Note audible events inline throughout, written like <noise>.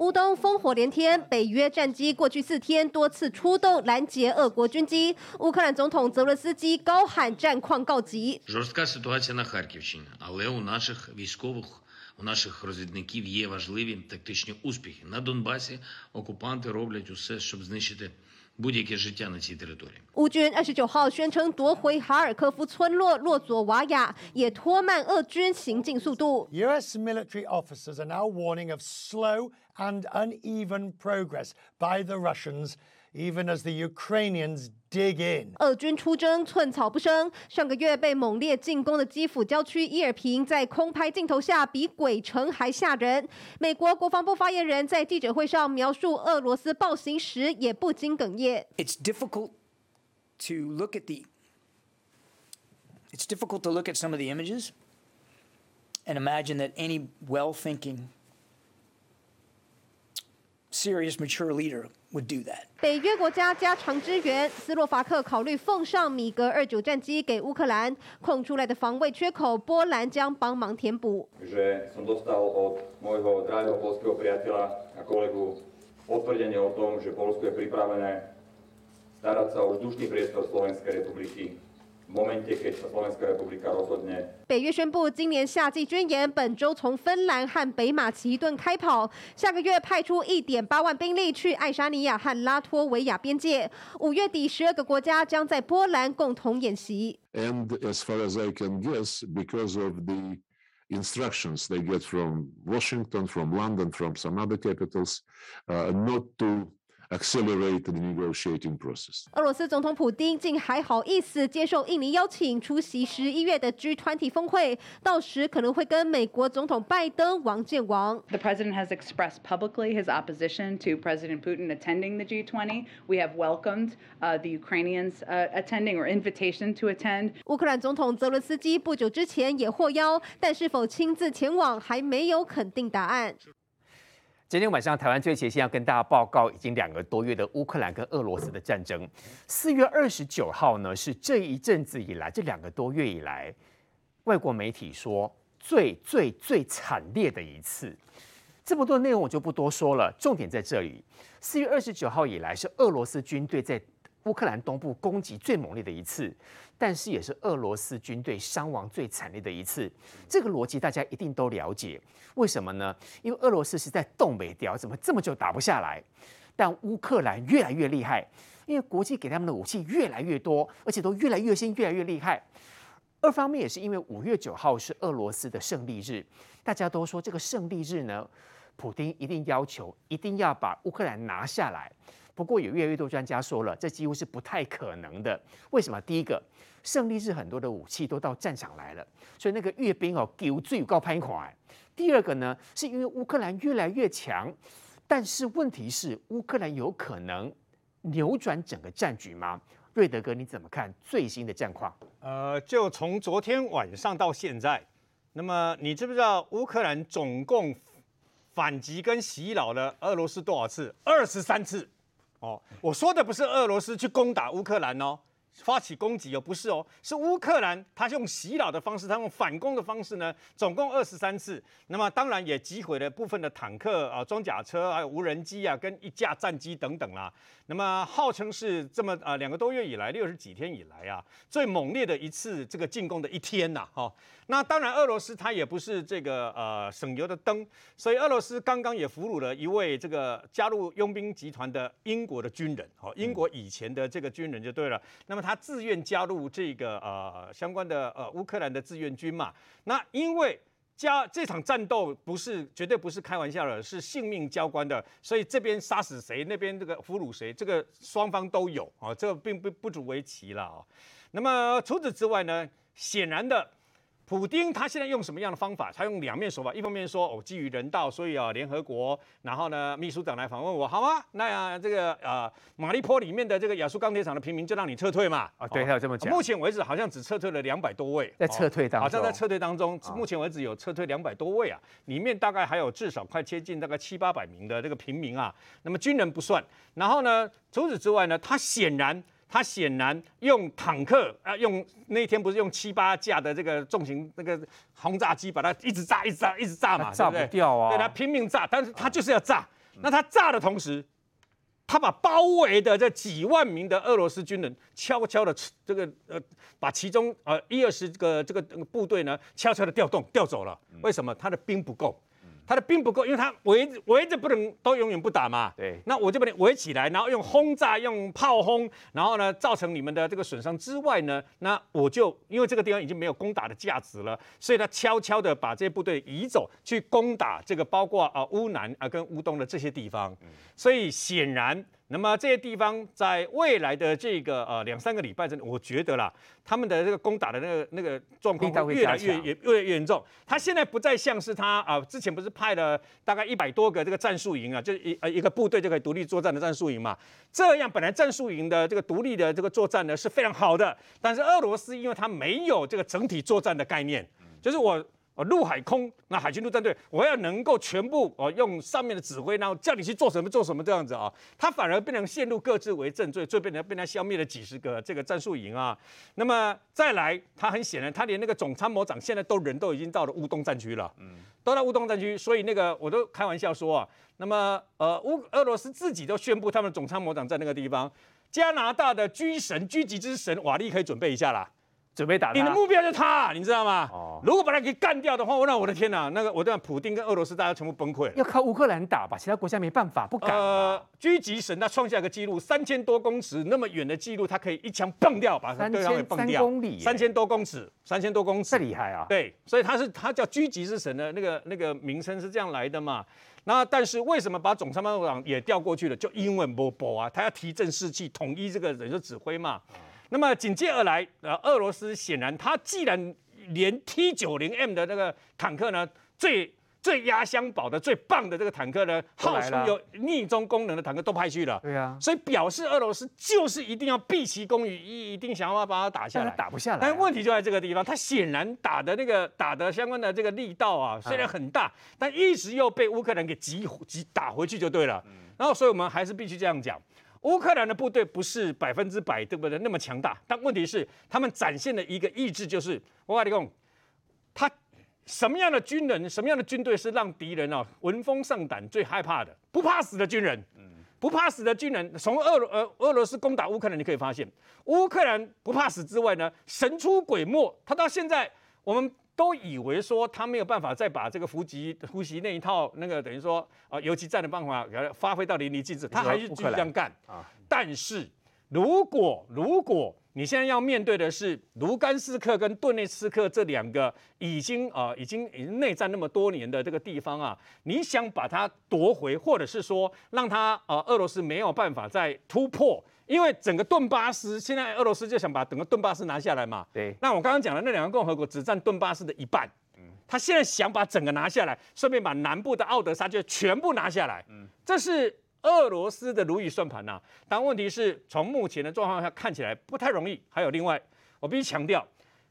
乌东烽火连天，北约战机过去四天多次出动拦截俄国军机。乌克兰总统泽伦斯基高喊战况告急。乌军二十九号宣称夺回哈尔科夫村落洛佐瓦亚，也拖慢俄军行进速度。U.S. military officers are now warning of slow and uneven progress by the Russians. Even as the Ukrainians dig in，俄军出征寸草不生。上个月被猛烈进攻的基辅郊区伊尔平，在空拍镜头下比鬼城还吓人。美国国防部发言人在记者会上描述俄罗斯暴行时，也不禁哽咽。It's difficult to look at the. It's difficult to look at some of the images and imagine that any well-thinking, serious, mature leader. Would do that. 北约国家加强支援，斯洛伐克考虑奉上米格二九战机给乌克兰，空出来的防卫缺口，波兰将帮忙填补。北约宣布，今年夏季军演本周从芬兰和北马其顿开跑，下个月派出一点八万兵力去爱沙尼亚和拉脱维亚边界。五月底，十二个国家将在波兰共同演习。And as far as I can guess, because of the instructions they get from Washington, from London, from some other capitals, not to accelerate the negotiating process. 俄罗斯总统普丁竟还好意思接受印尼邀请出席十一月的 G20 峰会，到时可能会跟美国总统拜登王见王。The president has expressed publicly his opposition to President Putin attending the G20. We have welcomed the Ukrainians attending or invitation to attend. 乌克兰总统泽伦斯基不久之前也获邀，但是否亲自前往还没有肯定答案。今天晚上，台湾最前线要跟大家报告，已经两个多月的乌克兰跟俄罗斯的战争。四月二十九号呢，是这一阵子以来，这两个多月以来，外国媒体说最最最惨烈的一次。这么多内容我就不多说了，重点在这里。四月二十九号以来，是俄罗斯军队在乌克兰东部攻击最猛烈的一次。但是也是俄罗斯军队伤亡最惨烈的一次，这个逻辑大家一定都了解。为什么呢？因为俄罗斯是在东北调，怎么这么久打不下来？但乌克兰越来越厉害，因为国际给他们的武器越来越多，而且都越来越新，越来越厉害。二方面也是因为五月九号是俄罗斯的胜利日，大家都说这个胜利日呢，普丁一定要求一定要把乌克兰拿下来。不过有越来越多专家说了，这几乎是不太可能的。为什么？第一个。胜利是很多的武器都到战场来了，所以那个阅兵哦，给最高拍款。第二个呢，是因为乌克兰越来越强，但是问题是乌克兰有可能扭转整个战局吗？瑞德哥，你怎么看最新的战况？呃，就从昨天晚上到现在，那么你知不知道乌克兰总共反击跟袭扰了俄罗斯多少次？二十三次。哦，我说的不是俄罗斯去攻打乌克兰哦。发起攻击哦，不是哦，是乌克兰，他用袭扰的方式，他用反攻的方式呢，总共二十三次。那么当然也击毁了部分的坦克啊、装甲车，还有无人机啊，跟一架战机等等啦。那么号称是这么啊两个多月以来，六十几天以来啊，最猛烈的一次这个进攻的一天呐，哈。那当然，俄罗斯它也不是这个呃省油的灯，所以俄罗斯刚刚也俘虏了一位这个加入佣兵集团的英国的军人，哦，英国以前的这个军人就对了。那么他自愿加入这个呃相关的呃乌克兰的志愿军嘛。那因为加这场战斗不是绝对不是开玩笑的，是性命交关的，所以这边杀死谁，那边这个俘虏谁，这个双方都有啊，这个并不不足为奇了啊。那么除此之外呢，显然的。普丁他现在用什么样的方法？他用两面手法，一方面说哦，基于人道，所以啊，联合国，然后呢，秘书长来访问我，好啊，那、啊、这个呃，马利坡里面的这个亚速钢铁厂的平民就让你撤退嘛。啊，对，他有这么讲。目前为止好像只撤退了两百多位，在撤退当中，好像在撤退当中，目前为止有撤退两百多位啊，里面大概还有至少快接近大概七八百名的这个平民啊，那么军人不算。然后呢，除此之外呢，他显然。他显然用坦克啊，用那天不是用七八架的这个重型那个轰炸机把它一直炸，一直炸，一直炸嘛，炸不掉啊，对，他拼命炸，但是他就是要炸。那他炸的同时，他把包围的这几万名的俄罗斯军人悄悄的这个呃，把其中呃一二十个这个部队呢悄悄的调动调走了。为什么？他的兵不够。他的兵不够，因为他围围着不能都永远不打嘛。对，那我就把你围起来，然后用轰炸、用炮轰，然后呢造成你们的这个损伤之外呢，那我就因为这个地方已经没有攻打的价值了，所以他悄悄的把这些部队移走，去攻打这个包括啊乌南啊跟乌东的这些地方。所以显然。那么这些地方在未来的这个呃两三个礼拜之内，我觉得啦，他们的这个攻打的那个那个状况会越来越越越越严重。他现在不再像是他啊、呃，之前不是派了大概一百多个这个战术营啊，就一呃一个部队就可以独立作战的战术营嘛。这样本来战术营的这个独立的这个作战呢是非常好的，但是俄罗斯因为它没有这个整体作战的概念，就是我。陆海空，那海军陆战队，我要能够全部哦用上面的指挥，然后叫你去做什么做什么这样子啊，他反而变成陷入各自为政，最最变成被他消灭了几十个这个战术营啊。那么再来，他很显然，他连那个总参谋长现在都人都已经到了乌东战区了，嗯，都到乌东战区，所以那个我都开玩笑说啊，那么呃乌俄罗斯自己都宣布他们总参谋长在那个地方，加拿大的狙神狙击之神瓦利可以准备一下啦。准备打他，你的目标就是他，你知道吗？哦，如果把他给干掉的话，那我的天哪，那个我这样普丁跟俄罗斯大家全部崩溃了。要靠乌克兰打吧，其他国家没办法，不敢。呃，狙击神他创下一个记录，三千多公尺那么远的记录，他可以一枪崩掉，把对方给崩掉。三公里，三千多公尺，三千多公尺，这厉害啊！对，所以他是他叫狙击之神的那个那个名称是这样来的嘛。那但是为什么把总参谋长也调过去了？就因为波波啊，他要提振士气，统一这个人的指挥嘛。那么紧接而来，呃，俄罗斯显然他既然连 T 九零 M 的那个坦克呢，最最压箱宝的、最棒的这个坦克呢，号称有逆中功能的坦克都派去了。对啊，所以表示俄罗斯就是一定要毕其功于一，一定想要把它打下来。打不下来、啊。但问题就在这个地方，他显然打的那个打的相关的这个力道啊，虽然很大，嗯、但一直又被乌克兰给击击打回去就对了。然后，所以我们还是必须这样讲。乌克兰的部队不是百分之百对不对那么强大，但问题是他们展现的一个意志，就是我跟你讲，他什么样的军人，什么样的军队是让敌人啊闻风丧胆、最害怕的，不怕死的军人。不怕死的军人，从俄呃俄罗斯攻打乌克兰，你可以发现，乌克兰不怕死之外呢，神出鬼没。他到现在我们。都以为说他没有办法再把这个伏击伏击那一套那个等于说啊游击战的办法给它发挥到淋漓尽致，他还是继续这样干啊。但是如果如果你现在要面对的是卢甘斯克跟顿内斯克这两个已经啊已经已经内战那么多年的这个地方啊，你想把它夺回，或者是说让他啊俄罗斯没有办法再突破。因为整个顿巴斯现在俄罗斯就想把整个顿巴斯拿下来嘛。对。那我刚刚讲的那两个共和国只占顿巴斯的一半。嗯。他现在想把整个拿下来，顺便把南部的奥德萨就全部拿下来。嗯。这是俄罗斯的如意算盘呐。但问题是从目前的状况下看起来不太容易。还有另外，我必须强调，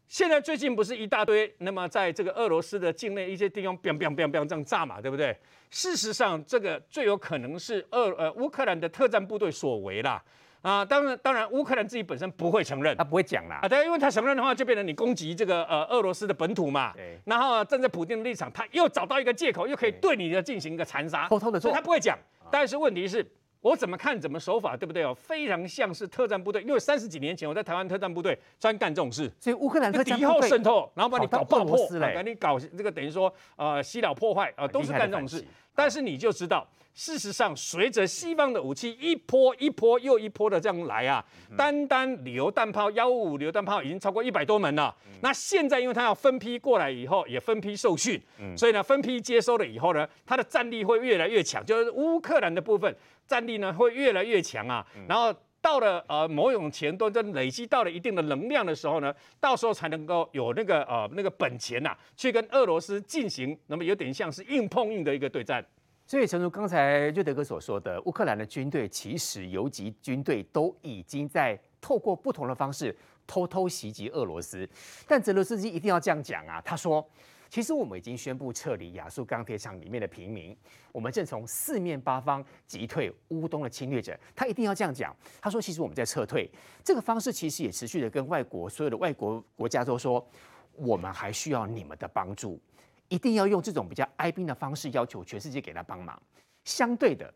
现在最近不是一大堆，那么在这个俄罗斯的境内一些地方砰砰砰砰这样炸嘛，对不对？事实上，这个最有可能是俄呃乌克兰的特战部队所为啦。啊，当然，当然，乌克兰自己本身不会承认，他不会讲啦。啊，对，因为他承认的话，就变成你攻击这个呃俄罗斯的本土嘛。对。然后站在普京的立场，他又找到一个借口，又可以对你的进行一个残杀，偷偷的做。所以他不会讲。但是问题是，我怎么看怎么手法，对不对哦？非常像是特战部队，因为三十几年前我在台湾特战部队专干这种事。所以乌克兰特战敌后渗透，然后把你搞爆破，把你搞这个等于说呃洗脑破坏啊，都是干这种事。但是你就知道。事实上，随着西方的武器一波一波又一波的这样来啊，单单榴弹炮幺五五榴弹炮已经超过一百多门了。那现在因为它要分批过来以后，也分批受训，所以呢，分批接收了以后呢，它的战力会越来越强，就是乌克兰的部分战力呢会越来越强啊。然后到了呃某种前端，就累积到了一定的能量的时候呢，到时候才能够有那个呃那个本钱呐、啊，去跟俄罗斯进行那么有点像是硬碰硬的一个对战。所以，诚如刚才瑞德哥所说的，乌克兰的军队其实游击军队都已经在透过不同的方式偷偷袭击俄罗斯。但泽伦斯基一定要这样讲啊！他说：“其实我们已经宣布撤离亚速钢铁厂里面的平民，我们正从四面八方击退乌东的侵略者。”他一定要这样讲。他说：“其实我们在撤退，这个方式其实也持续的跟外国所有的外国国家都说，我们还需要你们的帮助。”一定要用这种比较哀兵的方式要求全世界给他帮忙。相对的，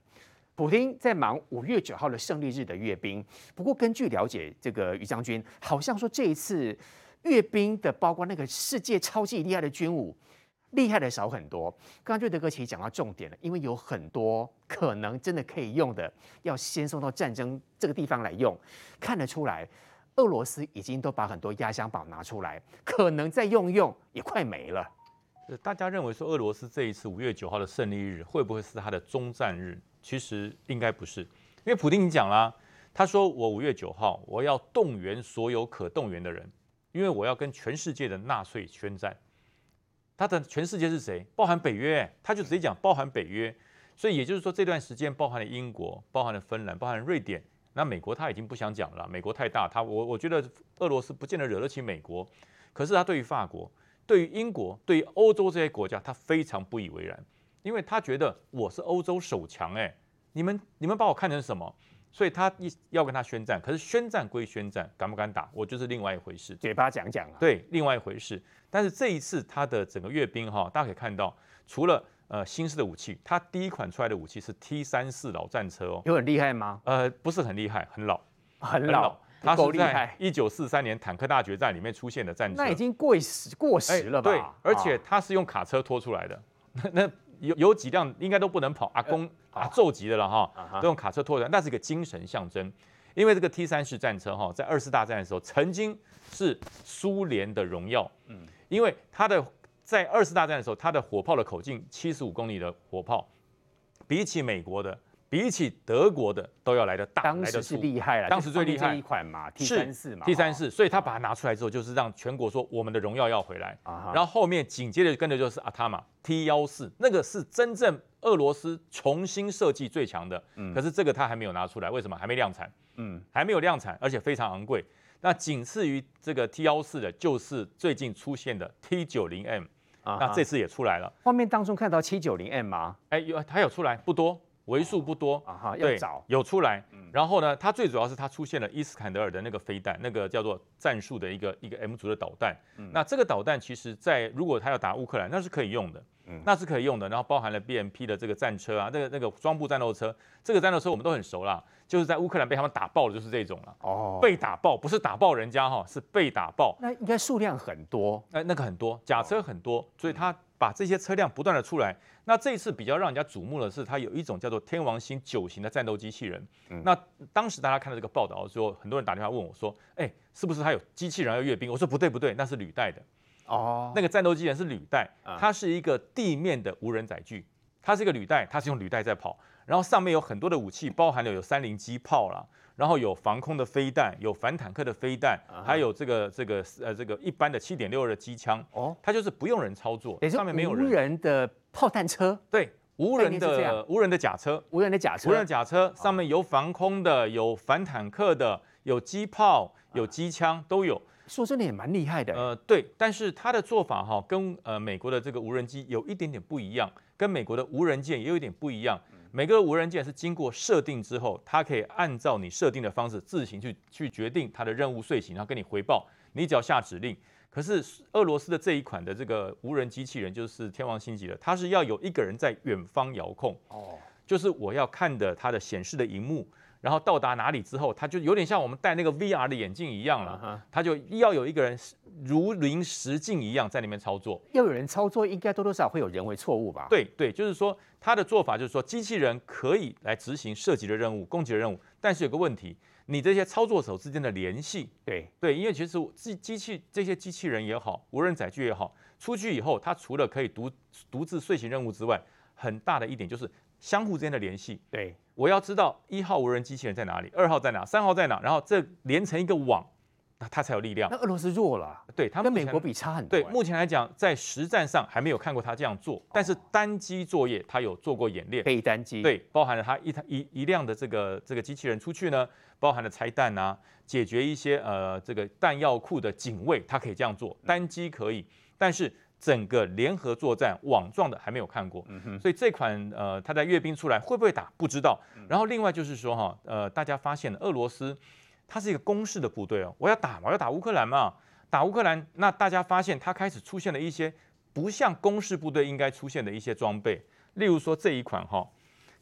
普丁在忙五月九号的胜利日的阅兵。不过根据了解，这个于将军好像说这一次阅兵的，包括那个世界超级厉害的军武。厉害的少很多。刚刚瑞德哥其实讲到重点了，因为有很多可能真的可以用的，要先送到战争这个地方来用。看得出来，俄罗斯已经都把很多压箱宝拿出来，可能再用一用也快没了。大家认为说俄罗斯这一次五月九号的胜利日会不会是他的终战日？其实应该不是，因为普丁讲啦，他说我五月九号我要动员所有可动员的人，因为我要跟全世界的纳粹宣战。他的全世界是谁？包含北约，他就直接讲包含北约，所以也就是说这段时间包含了英国，包含了芬兰，包含了瑞典。那美国他已经不想讲了，美国太大，他我我觉得俄罗斯不见得惹得起美国。可是他对于法国、对于英国、对于欧洲这些国家，他非常不以为然，因为他觉得我是欧洲首强，哎，你们你们把我看成什么？所以他一要跟他宣战，可是宣战归宣战，敢不敢打，我就是另外一回事。嘴巴讲讲啊，对，另外一回事。但是这一次他的整个阅兵哈，大家可以看到，除了呃新式的武器，他第一款出来的武器是 T 三四老战车哦，有很厉害吗？呃，不是很厉害，很老，很老。它是在一九四三年坦克大决战里面出现的战车，那已经过时过时了吧？对，而且它是用卡车拖出来的，那那。有有几辆应该都不能跑，阿公阿祖级的了哈，都用卡车拖着，那是一个精神象征。因为这个 T 三式战车哈，在二次大战的时候曾经是苏联的荣耀，嗯，因为它的在二次大战的时候，它的火炮的口径七十五公里的火炮，比起美国的。比起德国的都要来的大，当时是厉害了，当时最厉害一款嘛，T 三四嘛，T 三四，所以他把它拿出来之后，就是让全国说我们的荣耀要回来。然后后面紧接着跟着就是阿塔玛 T 幺四，那个是真正俄罗斯重新设计最强的。可是这个他还没有拿出来，为什么？还没量产。嗯，还没有量产，而且非常昂贵。那仅次于这个 T 幺四的，就是最近出现的 T 九零 M。那这次也出来了。画面当中看到七九零 M 吗？哎，有，它有出来，不多。为数不多啊哈，对，要找有出来，然后呢，它最主要是它出现了伊斯坎德尔的那个飞弹，那个叫做战术的一个一个 M 族的导弹。那这个导弹其实，在如果它要打乌克兰，那是可以用的，那是可以用的。然后包含了 BMP 的这个战车啊，那个那个装步战斗车，这个战斗车我们都很熟啦，就是在乌克兰被他们打爆的，就是这种了。哦，被打爆不是打爆人家哈，是被打爆。那应该数量很多，哎，那个很多，假车很多，所以它。把这些车辆不断的出来，那这一次比较让人家瞩目的是，它有一种叫做天王星九型的战斗机器人。嗯、那当时大家看到这个报道的时候，很多人打电话问我说：“哎，是不是它有机器人要阅兵？”我说：“不对，不对，那是履带的。”哦，那个战斗机器人是履带，它是一个地面的无人载具，它是一个履带，它是用履带在跑，然后上面有很多的武器，包含了有三零机炮啦。然后有防空的飞弹，有反坦克的飞弹，还有这个这个呃这个一般的七点六二的机枪。哦，它就是不用人操作，上面没有人。无人的炮弹车，对，无人的无人的甲车，无人的甲车，无人的甲车上面有防空的，有反坦克的，有机炮，有机枪都有。说真的也蛮厉害的。呃，对，但是它的做法哈，跟呃美国的这个无人机有一点点不一样，跟美国的无人舰也有一点不一样。每个无人舰是经过设定之后，它可以按照你设定的方式自行去去决定它的任务睡醒，然后跟你回报。你只要下指令。可是俄罗斯的这一款的这个无人机器人就是天王星级的，它是要有一个人在远方遥控。哦，就是我要看的它的显示的荧幕。然后到达哪里之后，他就有点像我们戴那个 VR 的眼镜一样了。他就要有一个人如临实境一样在里面操作。要有人操作，应该多多少少会有人为错误吧？对对，就是说他的做法就是说，机器人可以来执行涉及的任务、攻击的任务，但是有个问题，你这些操作手之间的联系，对对，因为其实机机器这些机器人也好，无人载具也好，出去以后，它除了可以独独自遂行任务之外，很大的一点就是相互之间的联系。对。我要知道一号无人机器人在哪里，二号在哪，三号在哪，然后这连成一个网，那它才有力量。那俄罗斯弱了，对，它跟美国比差很多。对，目前来讲，在实战上还没有看过它这样做，但是单机作业它有做过演练。可以单机。对，包含了它一台一一辆的这个这个机器人出去呢，包含了拆弹啊，解决一些呃这个弹药库的警卫，它可以这样做，单机可以，但是。整个联合作战网状的还没有看过，所以这款呃，它在阅兵出来会不会打不知道。然后另外就是说哈，呃，大家发现俄罗斯它是一个攻势的部队哦，我要打嘛，我要打乌克兰嘛，打乌克兰，那大家发现它开始出现了一些不像攻势部队应该出现的一些装备，例如说这一款哈，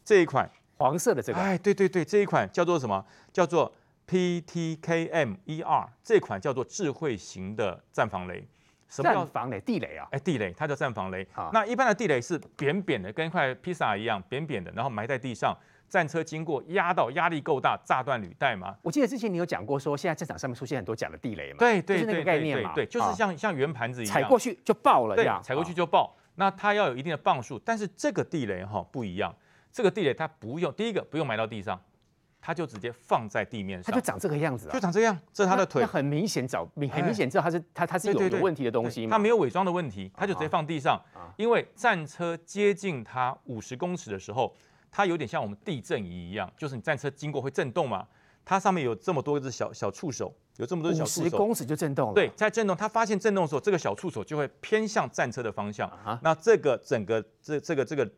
这一款黄色的这个，哎，对对对，这一款叫做什么？叫做 PTKM-ER，这款叫做智慧型的战防雷。什么叫防雷？地雷啊？哎，地雷，它叫战防雷。好那一般的地雷是扁扁的，跟一块披萨一样扁扁的，然后埋在地上，战车经过压到，压力够大，炸断履带嘛。我记得之前你有讲过，说现在战场上面出现很多假的地雷嘛？对对就是那个对概念嘛，对对，就是像像圆盘子一样，踩过去就爆了这对样，，踩过去就爆。那它要有一定的磅数，但是这个地雷哈不一样，这个地雷它不用第一个不用埋到地上，它就直接放在地面上，它就长这个样子啊就。长这样，这是它的腿，很明显找，很哎明显知道它是它它是有有问题的东西嘛。它没有伪装的问题，它就直接放地上啊。因为战车接近它五十公尺的时候，它有点像我们地震仪一样，就是你战车经过会震动嘛，它上面有这么多只小小触手，有这么多小触手。十公尺就震动了。对，在震动，它发现震动的时候，这个小触手就会偏向战车的方向。啊那这个整个这这个这个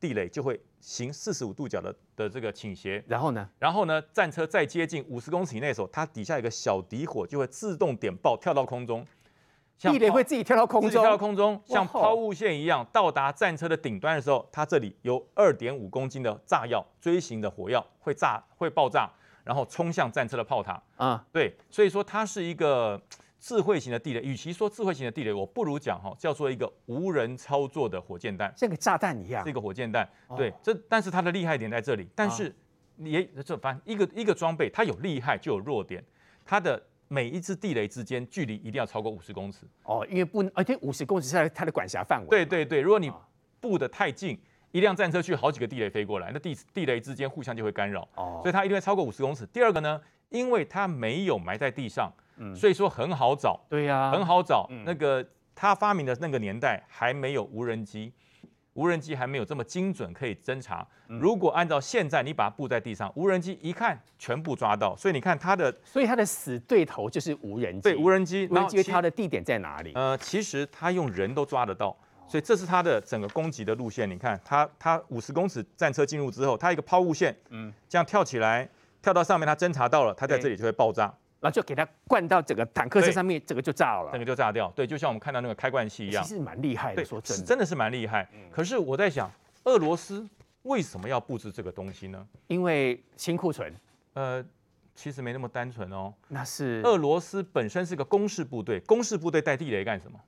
地雷就会行四十五度角的的这个倾斜。然后呢？然后呢，战车再接近五十公尺以内的时候，它底下有个小底火就会自动点爆，跳到空中。地雷会自己跳到空中，自己跳到空中，像抛物线一样到达战车的顶端的时候，它这里有二点五公斤的炸药，锥形的火药会炸会爆炸，然后冲向战车的炮塔。啊，对，所以说它是一个智慧型的地雷。与其说智慧型的地雷，我不如讲哈，叫做一个无人操作的火箭弹，像个炸弹一样是一。个火箭弹。哦对，这但是它的厉害点在这里，但啊是也这反正一个一个装备，它有厉害就有弱点，它的每一只地雷之间距离一定要超过五十公尺。哦，因为不，而且五十公尺是它的管辖范围。对对对，如果你啊布得太近，一辆战车去好几个地雷飞过来，那地地雷之间互相就会干扰，哦所以它一定会超过五十公尺。第二个呢，因为它没有埋在地上，所以说很好找，对呀，很好找。嗯那个他发明的那个年代还没有无人机，无人机还没有这么精准可以侦查。嗯如果按照现在你把它布在地上，无人机一看全部抓到，所以你看他的所以他的死对头就是无人机。对无人机，无人机其它的地点在哪里？呃，其实他用人都抓得到，所以这是它的整个攻击的路线。你看，它它五十公尺战车进入之后，它一个抛物线，嗯，这样跳起来，跳到上面，它侦查到了，它在这里就会爆炸，然后就给它灌到整个坦克车上面，整个就炸了整。个就炸掉。对，就像我们看到那个开罐器一样其，实蛮厉害的，对，说真的。是真的是蛮厉害。可是我在想，俄罗斯为什么要布置这个东西呢？因为新库存呃，其实没那么单纯哦。那是俄罗斯本身是个攻势部队，攻势部队带地雷干什么？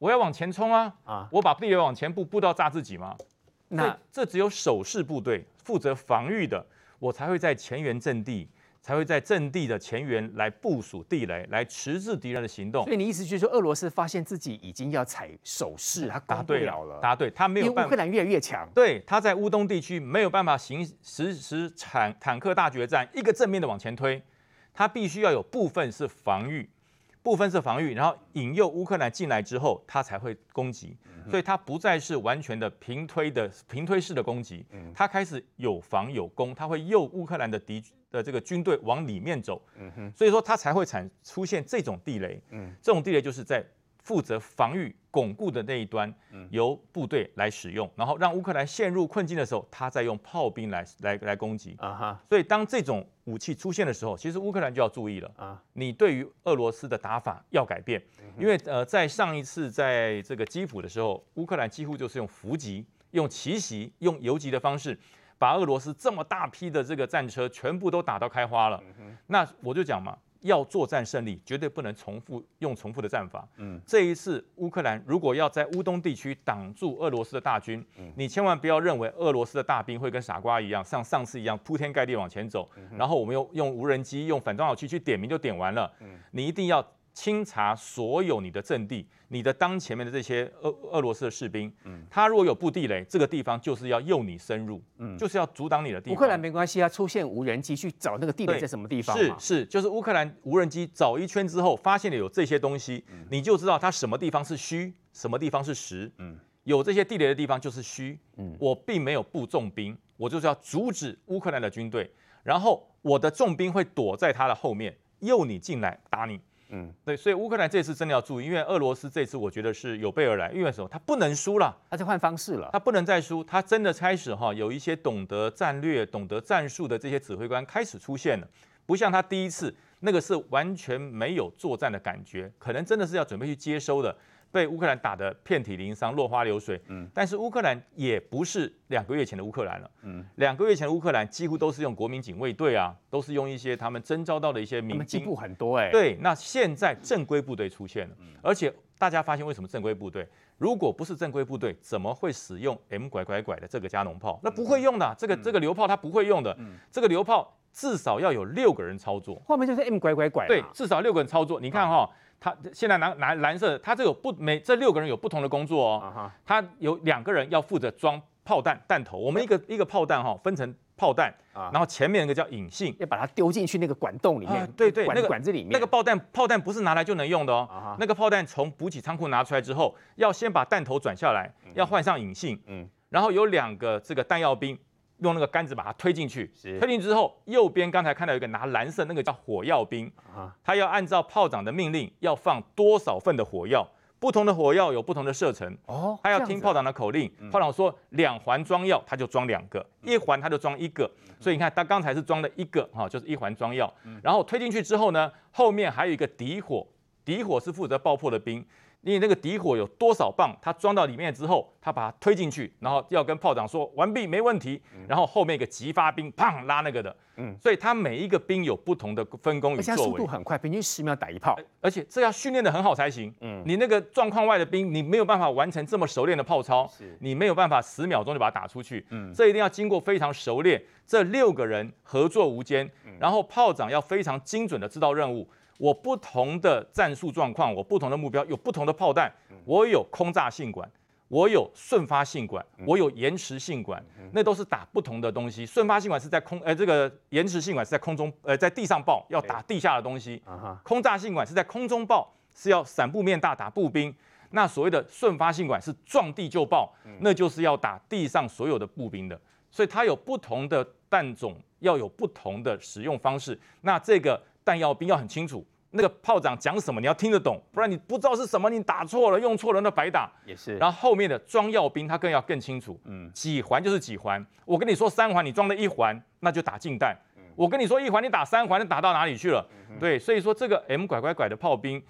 我要往前冲啊！啊，我把地雷往前布，布到炸自己吗？那那这只有守势部队负责防御的，我才会在前沿阵地，才会在阵地的前沿来部署地雷，来迟滞敌人的行动所。以你意思就是说，俄罗斯发现自己已经要踩手势，他答对了了，答对，他没有办法。乌克兰越来越强。对，他在乌东地区没有办法行实施坦坦克大决战，一个正面的往前推，他必须要有部分是防御，部分是防御，然后引诱乌克兰进来之后，他才会攻击。所以他不再是完全的平推的平推式的攻击，他开始有防有攻，他会诱乌克兰的敌的这个军队往里面走，所以说它才会产出现这种地雷，嗯这种地雷就是在负责防御巩固的那一端，由部队来使用，然后让乌克兰陷入困境的时候，他再用炮兵来来来攻击。啊哈所以当这种武器出现的时候，其实乌克兰就要注意了啊，你对于俄罗斯的打法要改变，因为呃，在上一次在这个基辅的时候，乌克兰几乎就是用伏击、用奇袭、用游击的方式，把俄罗斯这么大批的这个战车全部都打到开花了。那我就讲嘛。要作战胜利，绝对不能重复用重复的战法。嗯，这一次乌克兰如果要在乌东地区挡住俄罗斯的大军，你千万不要认为俄罗斯的大兵会跟傻瓜一样，像上次一样铺天盖地往前走，然后我们用用无人机、用反装甲器去点名就点完了。你一定要清查所有你的阵地，你的当前面的这些俄俄罗斯的士兵，他如果有布地雷，这个地方就是要诱你深入，就是要阻挡你的地方。乌克兰没关系啊，出现无人机去找那个地雷在什么地方嘛？是是，就是乌克兰无人机找一圈之后，发现了有这些东西，你就知道它什么地方是虚，什么地方是实。嗯，有这些地雷的地方就是虚。嗯，我并没有布重兵，我就是要阻止乌克兰的军队，然后我的重兵会躲在他的后面，诱你进来打你。嗯，对，所以乌克兰这次真的要注意，因为俄罗斯这次我觉得是有备而来，因为什么？他不能输了。他在换方式了。他不能再输，他真的开始哈有一些懂得战略、懂得战术的这些指挥官开始出现了，不像他第一次那个是完全没有作战的感觉，可能真的是要准备去接收的。被乌克兰打得遍体鳞伤、落花流水。嗯，但是乌克兰也不是两个月前的乌克兰了。嗯，两个月前的乌克兰几乎都是用国民警卫队啊，都是用一些他们征召到的一些民兵，进步很多哎、欸。对，那现在正规部队出现了，而且大家发现为什么正规部队？如果不是正规部队，怎么会使用 M 拐拐拐的这个加农炮？那不会用的、啊，这个这个榴炮它不会用的，这个榴炮至少要有六个人操作。后面就是 M 拐拐拐。对，至少六个人操作。你看哈、哦，他现在拿拿蓝色，他这有不每这六个人有不同的工作哦。他有两个人要负责装炮弹弹头，我们一个一个炮弹哈分成。炮弹啊，然后前面那个叫引信，要把它丢进去那个管洞里面。啊、对对，那个管子里面。那个炮弹，炮弹不是拿来就能用的哦。啊、那个炮弹从补给仓库拿出来之后，要先把弹头转下来，要换上引信。嗯。然后有两个这个弹药兵用那个杆子把它推进去。推进去之后，右边刚才看到一个拿蓝色那个叫火药兵。啊。他要按照炮长的命令，要放多少份的火药？不同的火药有不同的射程哦，他要听炮长的口令。炮长说两环装药，他就装两个；一环他就装一个。所以你看，他刚才是装了一个哈，就是一环装药。然后推进去之后呢，后面还有一个底火，底火是负责爆破的兵。因为那个底火有多少磅，它装到里面之后，它把它推进去，然后要跟炮长说完毕没问题。然后后面一个急发兵，砰拉那个的。嗯，所以它每一个兵有不同的分工与作为。速度很快，平均十秒打一炮，而且这要训练得很好才行。嗯，你那个状况外的兵，你没有办法完成这么熟练的炮操，你没有办法十秒钟就把它打出去。嗯，这一定要经过非常熟练，这六个人合作无间，然后炮长要非常精准的知道任务。我不同的战术状况，我不同的目标，有不同的炮弹。我有空炸性管，我有瞬发性管，我有延迟性管，那都是打不同的东西。瞬发性管是在空，呃，这个延迟性管是在空中，呃，在地上爆，要打地下的东西。空炸性管是在空中爆，是要散布面大打步兵。那所谓的瞬发性管是撞地就爆，那就是要打地上所有的步兵的。所以它有不同的弹种，要有不同的使用方式。那这个。弹药兵要很清楚，那个炮长讲什么你要听得懂，不然你不知道是什么，你打错了用错了那白打。也是。然后后面的装药兵他更要更清楚，嗯，几环就是几环。我跟你说三环，你装了一环，那就打近弹。嗯、我跟你说一环，你打三环，那打到哪里去了？嗯、对，所以说这个 M 拐拐拐的炮兵，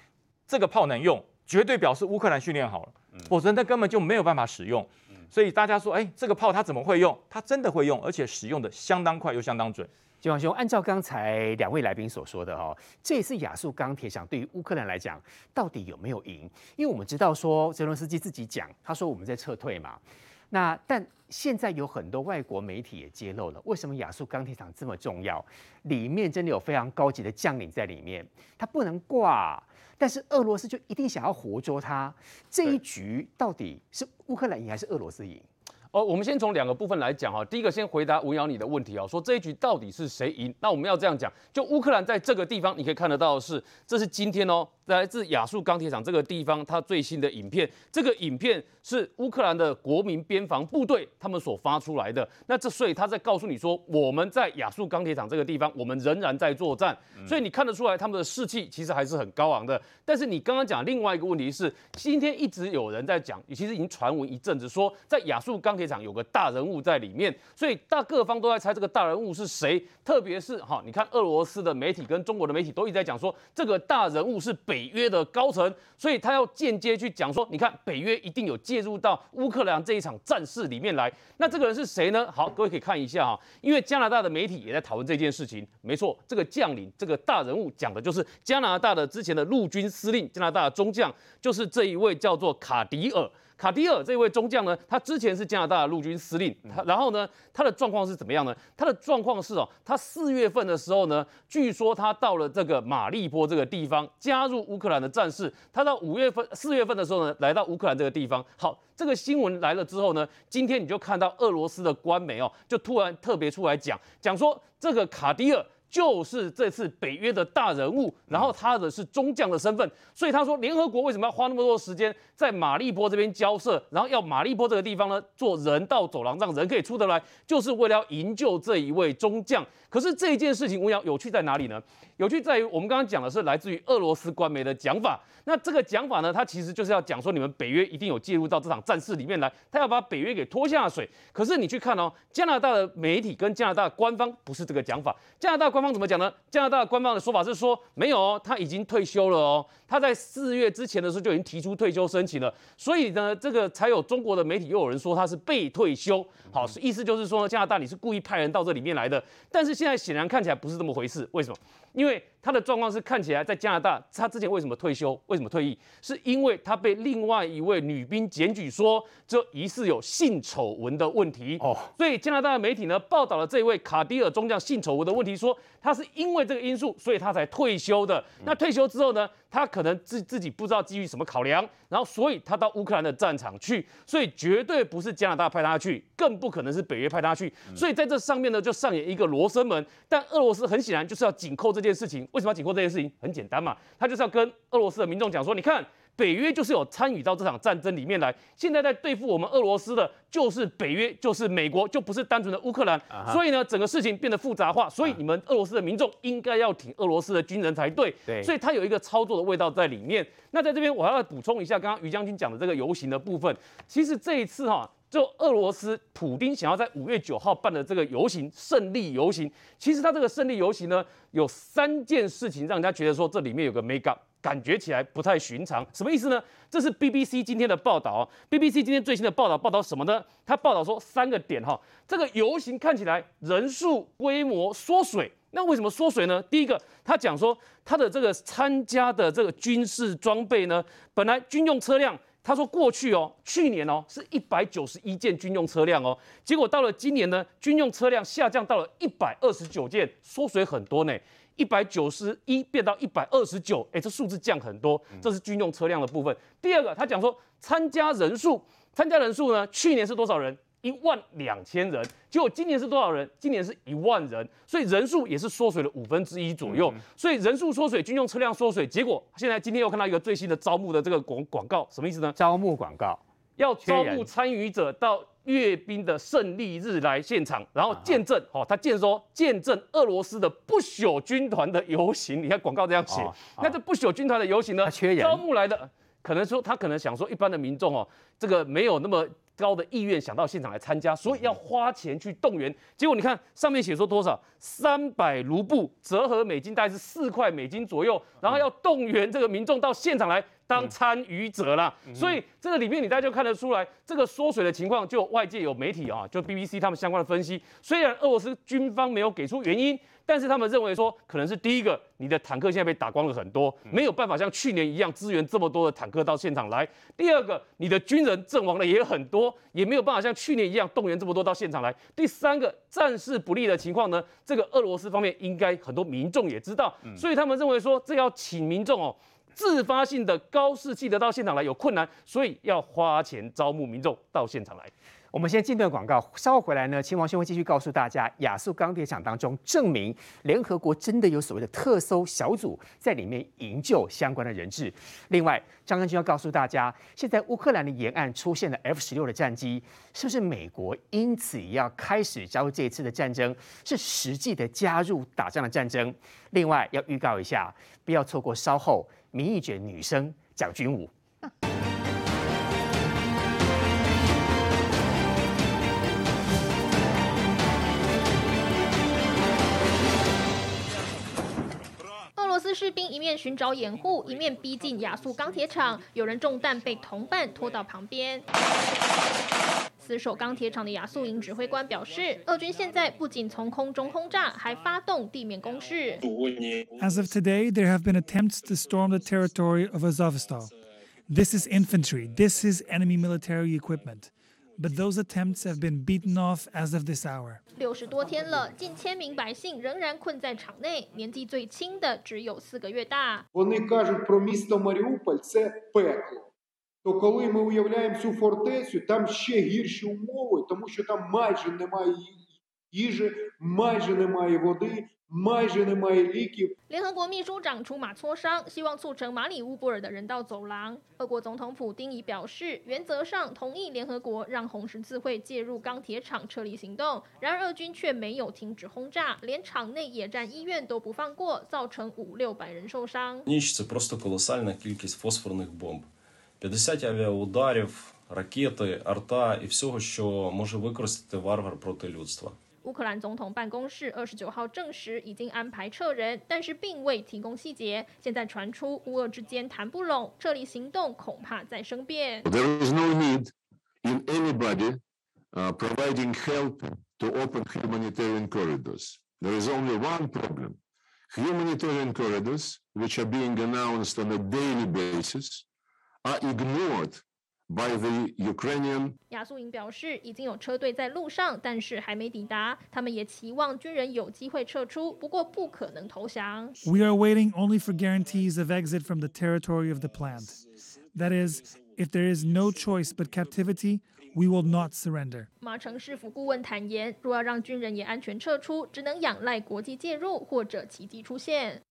这个炮能用，绝对表示乌克兰训练好了，否则那根本就没有办法使用。所以大家说，哎，这个炮它怎么会用？它真的会用，而且使用的相当快又相当准。嶔煌兄，按照刚才两位来宾所说的哈，这一次亚速钢铁厂对于乌克兰来讲，到底有没有赢？因为我们知道说泽伦斯基自己讲，他说我们在撤退嘛。那但现在有很多外国媒体也揭露了，为什么亚速钢铁厂这么重要？里面真的有非常高级的将领在里面，他不能挂，但是俄罗斯就一定想要活捉他。这一局到底是乌克兰赢还是俄罗斯赢？哦，我们先从两个部分来讲哈。第一个，先回答文瑶你的问题啊，说这一局到底是谁赢？那我们要这样讲，就乌克兰在这个地方，你可以看得到的是，这是今天哦，来自亚速钢铁厂这个地方，它最新的影片。这个影片是乌克兰的国民边防部队他们所发出来的。那这所以他在告诉你说，我们在亚速钢铁厂这个地方，我们仍然在作战。所以你看得出来，他们的士气其实还是很高昂的。但是你刚刚讲另外一个问题是，今天一直有人在讲，其实已经传闻一阵子，说在亚速钢铁场有个大人物在里面，所以大各方都在猜这个大人物是谁。特别是哈，你看俄罗斯的媒体跟中国的媒体都一直在讲说，这个大人物是北约的高层，所以他要间接去讲说，你看北约一定有介入到乌克兰这一场战事里面来。那这个人是谁呢？好，各位可以看一下哈，因为加拿大的媒体也在讨论这件事情。没错，这个将领，这个大人物讲的就是加拿大的之前的陆军司令，加拿大的中将，就是这一位叫做卡迪尔。卡迪尔这位中将呢，他之前是加拿大的陆军司令，他然后呢，他的状况是怎么样呢？他的状况是哦，他四月份的时候呢，据说他到了这个马利波这个地方，加入乌克兰的战士。他到五月份、四月份的时候呢，来到乌克兰这个地方。好，这个新闻来了之后呢，今天你就看到俄罗斯的官媒哦，就突然特别出来讲，讲说这个卡迪尔。就是这次北约的大人物，然后他的是中将的身份，所以他说联合国为什么要花那么多时间在马利波这边交涉，然后要马利波这个地方呢做人道走廊，让人可以出得来，就是为了要营救这一位中将。可是这一件事情，我想有趣在哪里呢？有趣在于我们刚刚讲的是来自于俄罗斯官媒的讲法，那这个讲法呢，它其实就是要讲说你们北约一定有介入到这场战事里面来，他要把北约给拖下水。可是你去看哦，加拿大的媒体跟加拿大官方不是这个讲法，加拿大官。方怎么讲呢？加拿大官方的说法是说，没有哦，他已经退休了哦。他在四月之前的时候就已经提出退休申请了，所以呢，这个才有中国的媒体又有人说他是被退休。好，意思就是说加拿大你是故意派人到这里面来的。但是现在显然看起来不是这么回事，为什么？因为他的状况是看起来在加拿大，他之前为什么退休？为什么退役？是因为他被另外一位女兵检举说，这疑似有性丑闻的问题。哦，所以加拿大的媒体呢报道了这位卡迪尔中将性丑闻的问题，说他是因为这个因素，所以他才退休的。那退休之后呢，他可能自自己不知道基于什么考量，然后所以他到乌克兰的战场去，所以绝对不是加拿大派他去，更不可能是北约派他去。所以在这上面呢，就上演一个罗生门。但俄罗斯很显然就是要紧扣这件事情。为什么要紧扣这件事情？很简单嘛，他就是要跟俄罗斯的民众讲说，你看。北约就是有参与到这场战争里面来，现在在对付我们俄罗斯的，就是北约，就是美国，就不是单纯的乌克兰。Uh huh. 所以呢，整个事情变得复杂化。所以你们俄罗斯的民众应该要挺俄罗斯的军人才对。对。所以它有一个操作的味道在里面。那在这边我还要补充一下，刚刚于将军讲的这个游行的部分，其实这一次哈，就俄罗斯普丁想要在五月九号办的这个游行，胜利游行，其实他这个胜利游行呢，有三件事情让人家觉得说这里面有个 make up。感觉起来不太寻常，什么意思呢？这是 BBC 今天的报道。BBC 今天最新的报道报道什么呢？他报道说三个点哈，这个游行看起来人数规模缩水，那为什么缩水呢？第一个，他讲说他的这个参加的这个军事装备呢，本来军用车辆，他说过去哦，去年哦是一百九十一件军用车辆哦，结果到了今年呢，军用车辆下降到了一百二十九件，缩水很多呢。一百九十一变到一百二十九，哎，这数字降很多，这是军用车辆的部分。第二个，他讲说参加人数，参加人数呢，去年是多少人？一万两千人，结果今年是多少人？今年是一万人，所以人数也是缩水了五分之一左右。所以人数缩水，军用车辆缩水，结果现在今天又看到一个最新的招募的这个广广告，什么意思呢？招募广告要招募参与者到。阅兵的胜利日来现场，然后见证，哦，他见说见证俄罗斯的不朽军团的游行。你看广告这样写，哦哦、那这不朽军团的游行呢？招募来的，可能说他可能想说，一般的民众哦，这个没有那么高的意愿想到现场来参加，所以要花钱去动员。结果你看上面写说多少？三百卢布，折合美金大概是四块美金左右，然后要动员这个民众到现场来。当参与者啦，嗯、所以这个里面你大家就看得出来，这个缩水的情况，就外界有媒体啊，就 BBC 他们相关的分析，虽然俄罗斯军方没有给出原因，但是他们认为说，可能是第一个，你的坦克现在被打光了很多，没有办法像去年一样支援这么多的坦克到现场来；第二个，你的军人阵亡了也很多，也没有办法像去年一样动员这么多到现场来；第三个，战事不利的情况呢，这个俄罗斯方面应该很多民众也知道，所以他们认为说，这要请民众哦。自发性的高士气的到现场来有困难，所以要花钱招募民众到现场来。我们先进段广告，稍后回来呢，秦王兄会继续告诉大家，亚速钢铁厂当中证明联合国真的有所谓的特搜小组在里面营救相关的人质。另外，张将军要告诉大家，现在乌克兰的沿岸出现了 F 十六的战机，是不是美国因此也要开始加入这一次的战争？是实际的加入打仗的战争？另外，要预告一下，不要错过稍后民意卷女生蒋军武。士兵一面寻找掩护，一面逼近亚速钢铁厂。有人中弹，被同伴拖到旁边。死守钢铁厂的亚速营指挥官表示，俄军现在不仅从空中轰炸，还发动地面攻势。As of today, there have been attempts to storm the territory of Azovstal. This is infantry. This is enemy military equipment. But those attempts have been beaten off as of this hour. 六十多天了，近千名百姓仍然困在厂内，年纪最轻的只有四个月大。Вони кажуть про місто Маріуполь це пекло. То коли ми уявляємо цю фортецю, там ще гірші умови, тому що там майже немає їжі, майже немає води. 联合国秘书长出马磋商，希望促成马里乌波尔的人道走廊。俄国总统普丁已表示，原则上同意联合国让红十字会介入钢铁厂撤离行动。然而，俄军却没有停止轰炸，连厂内野战医院都不放过，造成五六百人受伤。 乌克兰总统办公室二十九号证实已经安排撤人，但是并未提供细节。现在传出乌俄之间谈不拢，撤离行动恐怕在生变。There is no need in anybody providing help to open humanitarian corridors. There is only one problem. Humanitarian corridors, which are being announced on a daily basis, are ignored. By the Ukrainian，亚速营表示已经有车队在路上，但是还没抵达。他们也期望军人有机会撤出，不过不可能投降。We are waiting only for guarantees of exit from the territory of the plant. That is, if there is no choice but captivity, we will not surrender. 马城市府顾问坦言，若要让军人也安全撤出，只能仰赖国际介入或者奇迹出现。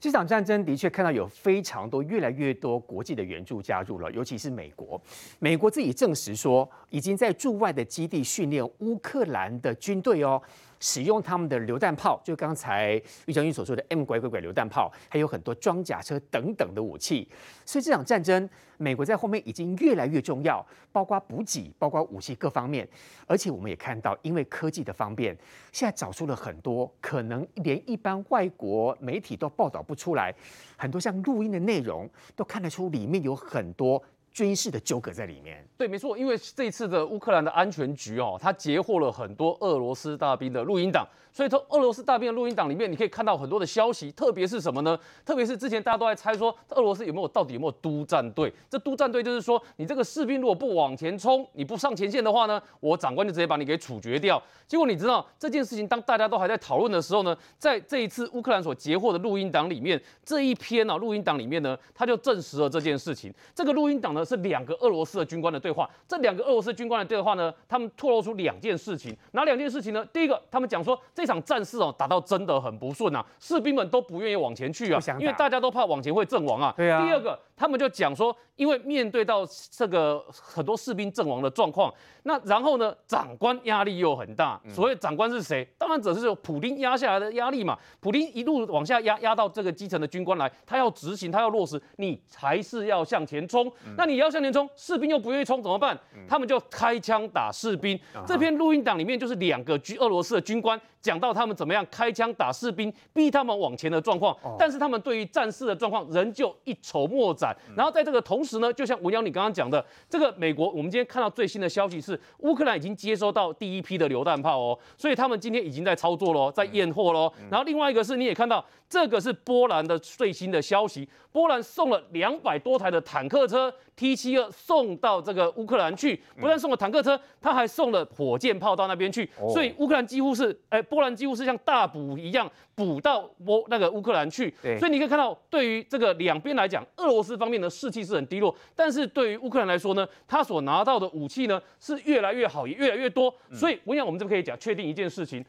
这场战争的确看到有非常多、越来越多国际的援助加入了，尤其是美国。美国自己证实说，已经在驻外的基地训练乌克兰的军队哦。使用他们的榴弹炮，就刚才于将军所说的 M 拐拐拐榴弹炮，还有很多装甲车等等的武器。所以这场战争，美国在后面已经越来越重要，包括补给，包括武器各方面。而且我们也看到，因为科技的方便，现在找出了很多可能连一般外国媒体都报道不出来，很多像录音的内容，都看得出里面有很多。军事的纠葛在里面，对，没错，因为这一次的乌克兰的安全局哦，他截获了很多俄罗斯大兵的录音档。所以从俄罗斯大兵的录音档里面，你可以看到很多的消息，特别是什么呢？特别是之前大家都在猜说，俄罗斯有没有到底有没有督战队？这督战队就是说，你这个士兵如果不往前冲，你不上前线的话呢，我长官就直接把你给处决掉。结果你知道这件事情，当大家都还在讨论的时候呢，在这一次乌克兰所截获的录音档里面，这一篇啊录音档里面呢，他就证实了这件事情。这个录音档呢是两个俄罗斯的军官的对话，这两个俄罗斯军官的对话呢，他们透露出两件事情，哪两件事情呢？第一个，他们讲说。这场战事哦，打到真的很不顺啊，士兵们都不愿意往前去啊，因为大家都怕往前会阵亡啊。对啊。第二个，他们就讲说，因为面对到这个很多士兵阵亡的状况，那然后呢，长官压力又很大。所谓长官是谁？当然只是有普丁压下来的压力嘛。普丁一路往下压，压到这个基层的军官来，他要执行，他要落实，你还是要向前冲。那你要向前冲，士兵又不愿意冲，怎么办？他们就开枪打士兵。这篇录音档里面就是两个军俄罗斯的军官。讲到他们怎么样开枪打士兵，逼他们往前的状况，但是他们对于战事的状况仍旧一筹莫展。然后在这个同时呢，就像文扬你刚刚讲的，这个美国，我们今天看到最新的消息是，乌克兰已经接收到第一批的榴弹炮哦，所以他们今天已经在操作喽，在验货喽。然后另外一个是，你也看到这个是波兰的最新的消息，波兰送了两百多台的坦克车 T 七二送到这个乌克兰去，不但送了坦克车，他还送了火箭炮到那边去，所以乌克兰几乎是哎。波兰几乎是像大补一样补到波那个乌克兰去，所以你可以看到，对于这个两边来讲，俄罗斯方面的士气是很低落，但是对于乌克兰来说呢，他所拿到的武器呢是越来越好，也越来越多。所以我想我们这边可以讲确定一件事情，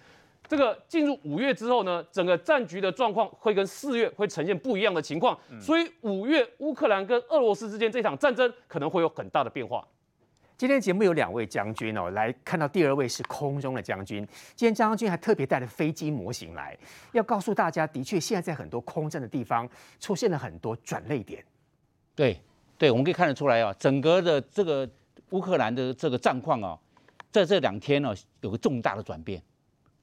这个进入五月之后呢，整个战局的状况会跟四月会呈现不一样的情况，所以五月乌克兰跟俄罗斯之间这场战争可能会有很大的变化。今天节目有两位将军哦，来看到第二位是空中的将军。今天将军还特别带了飞机模型来，要告诉大家，的确现在在很多空战的地方出现了很多转捩点。对，对，我们可以看得出来啊，整个的这个乌克兰的这个战况啊，在这两天呢有个重大的转变，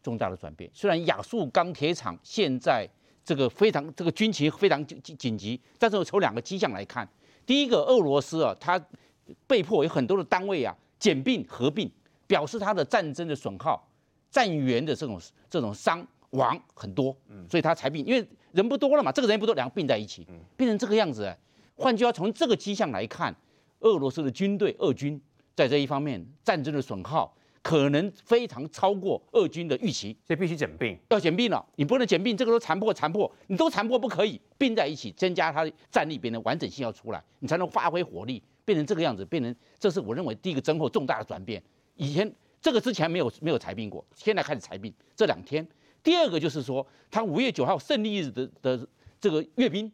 重大的转变。虽然亚速钢铁厂现在这个非常这个军情非常紧紧急，但是我从两个迹象来看，第一个，俄罗斯啊，它被迫有很多的单位啊减并合并，表示它的战争的损耗、战员的这种这种伤亡很多，所以它才并，因为人不多了嘛，这个人不多，两个并在一起，变成这个样子。换句话，从这个迹象来看，俄罗斯的军队、俄军在这一方面战争的损耗可能非常超过俄军的预期，所以必须整并，要整并了。你不能整并，这个都残破残破，你都残破不可以并在一起，增加它的战力，变成完整性要出来，你才能发挥火力。变成这个样子，变成这是我认为第一个征候重大的转变。以前这个之前没有没有裁兵过，现在开始裁兵。这两天，第二个就是说，他五月九号胜利日的的这个阅兵，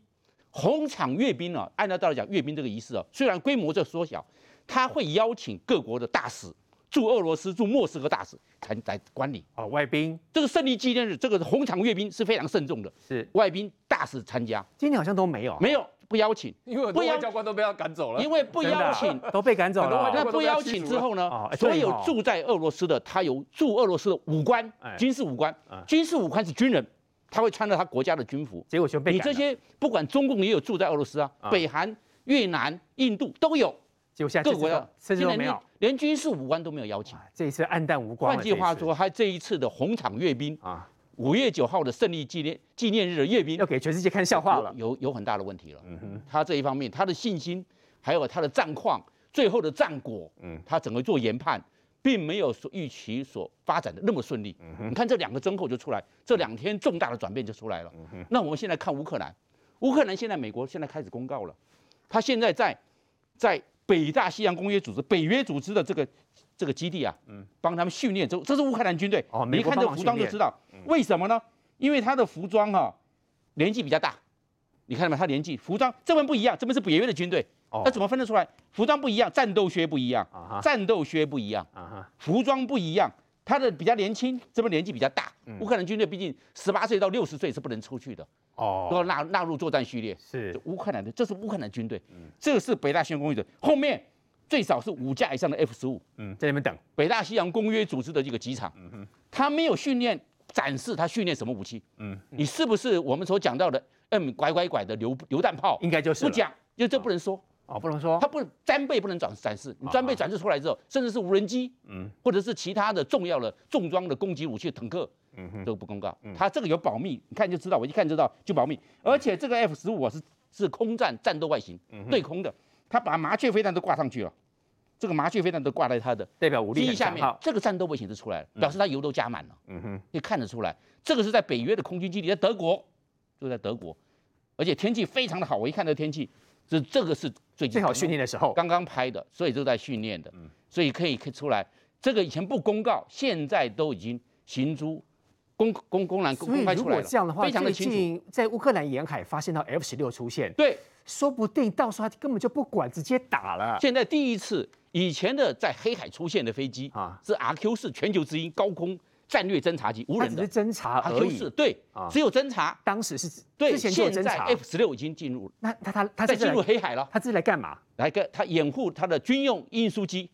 红场阅兵啊，按照道理讲，阅兵这个仪式啊，虽然规模在缩小，他会邀请各国的大使驻俄罗斯驻莫斯科大使才来观礼啊，外宾。这个胜利纪念日，这个红场阅兵是非常慎重的，是外宾大使参加。今年好像都没有，没有。不邀请，因为很多外交官都被他赶走了，因为不邀请 <laughs> 都被赶走了。那不邀请之后呢？所有住在俄罗斯的，他有驻俄罗斯的武官，哎军事武官，军事武官是军人，他会穿着他国家的军服。结果就被你这些不管中共也有住在俄罗斯啊，北韩、越南、印度都有。结果现在各国的甚至都没有，连军事武官都没有邀请。这一次暗淡无光。换句话说，他这一次的红场阅兵啊，五月九号的胜利纪念纪念日的阅兵，要给全世界看笑话了，有有，有很大的问题了。嗯哼，他这一方面，他的信心，还有他的战况，最后的战果，嗯，他整个做研判，并没有所预期所发展的那么顺利。嗯哼，你看这两个征候就出来，这两天重大的转变就出来了。那我们现在看乌克兰，乌克兰现在美国现在开始公告了，他现在在在。北大西洋公约组织、北约组织的这个这个基地啊，嗯，帮他们训练，这这是乌克兰军队。哦，你一看这服装就知道，为什么呢？因为他的服装哈、啊、年纪比较大，你看到没？他年纪服装这边不一样，这边是北约的军队。哦，那怎么分得出来？服装不一样，战斗靴不一样，啊、战斗靴不一样，啊、服装不一样。他的比较年轻，这边年纪比较大。嗯、乌克兰军队毕竟十八岁到六十岁是不能出去的。哦，都要纳纳入作战序列。是乌克兰的，这是乌克兰军队。嗯，这个是北大西洋公约的，后面最少是五架以上的 F 十五。嗯，在那边等。北大西洋公约组织的这个机场。嗯，他没有训练展示他训练什么武器。嗯，你是不是我们所讲到的 M 拐拐拐的榴榴弹炮？应该就是不讲，因为这不能说。哦，不能说。它不装备不能展展示，你装备展示出来之后，甚至是无人机，嗯，或者是其他的重要的重装的攻击武器，坦克。嗯哼，都不公告，它这个有保密，你看就知道，我一看就知道就保密。而且这个 F 十五是是空战战斗外形，对空的，它把麻雀飞弹都挂上去了，这个麻雀飞弹都挂在它的代表武力机下面，这个战斗位型就出来了，表示它油都加满了。嗯哼，可以看得出来，这个是在北约的空军基地，在德国，就在德国，而且天气非常的好，我一看这天气，这这个是最最好训练的时候，刚刚拍的，所以都在训练的，所以可以看出来，这个以前不公告，现在都已经行诸。公公公然公开出来了，这样的话，最近在乌克兰沿海发现到 F 十六出现，对，说不定到时候他根本就不管，直接打了。现在第一次，以前的在黑海出现的飞机啊，是 RQ 四全球之鹰高空战略侦察机，无人的。侦察而已。对，只有侦察。当时是对，现在 F 十六已经进入，那他他他在进入黑海了，他这是来干嘛？来个他掩护他的军用运输机。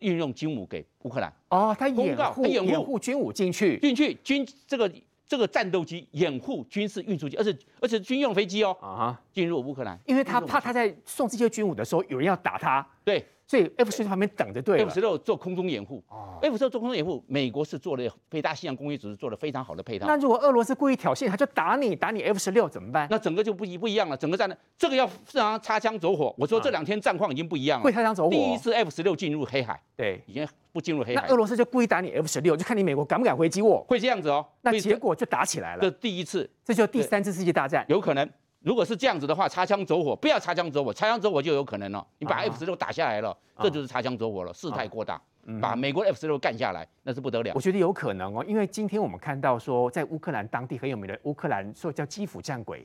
运用军武给乌克兰。哦，他掩护他掩护。军武进去。进去军这个这个战斗机掩护军事运输机，而且而且军用飞机哦啊进入乌克兰，因为他怕他在送这些军武的时候有人要打他，对。所以 F 十六旁边等着对，F 十六做空中掩护。哦，F 十六做空中掩护，美国是做了北大西洋公约组织做了非常好的配套。那如果俄罗斯故意挑衅，他就打你，打你 F 十六怎么办？那整个就不一不一样了，整个战这个要让他擦枪走火。我说这两天战况已经不一样了，会擦枪走火。第一次 F 十六进入黑海，对，已经不进入黑海。那俄罗斯就故意打你 F 十六，就看你美国敢不敢回击我。会这样子哦，那结果就打起来了。这第一次，这就第三次世界大战，有可能。如果是这样子的话，擦枪走火，不要擦枪走火，擦枪走火就有可能了。你把 F 十六打下来了，啊、这就是擦枪走火了，事态过大，嗯、把美国 F 十六干下来，那是不得了。我觉得有可能哦，因为今天我们看到说，在乌克兰当地很有名的乌克兰说叫基辅战鬼，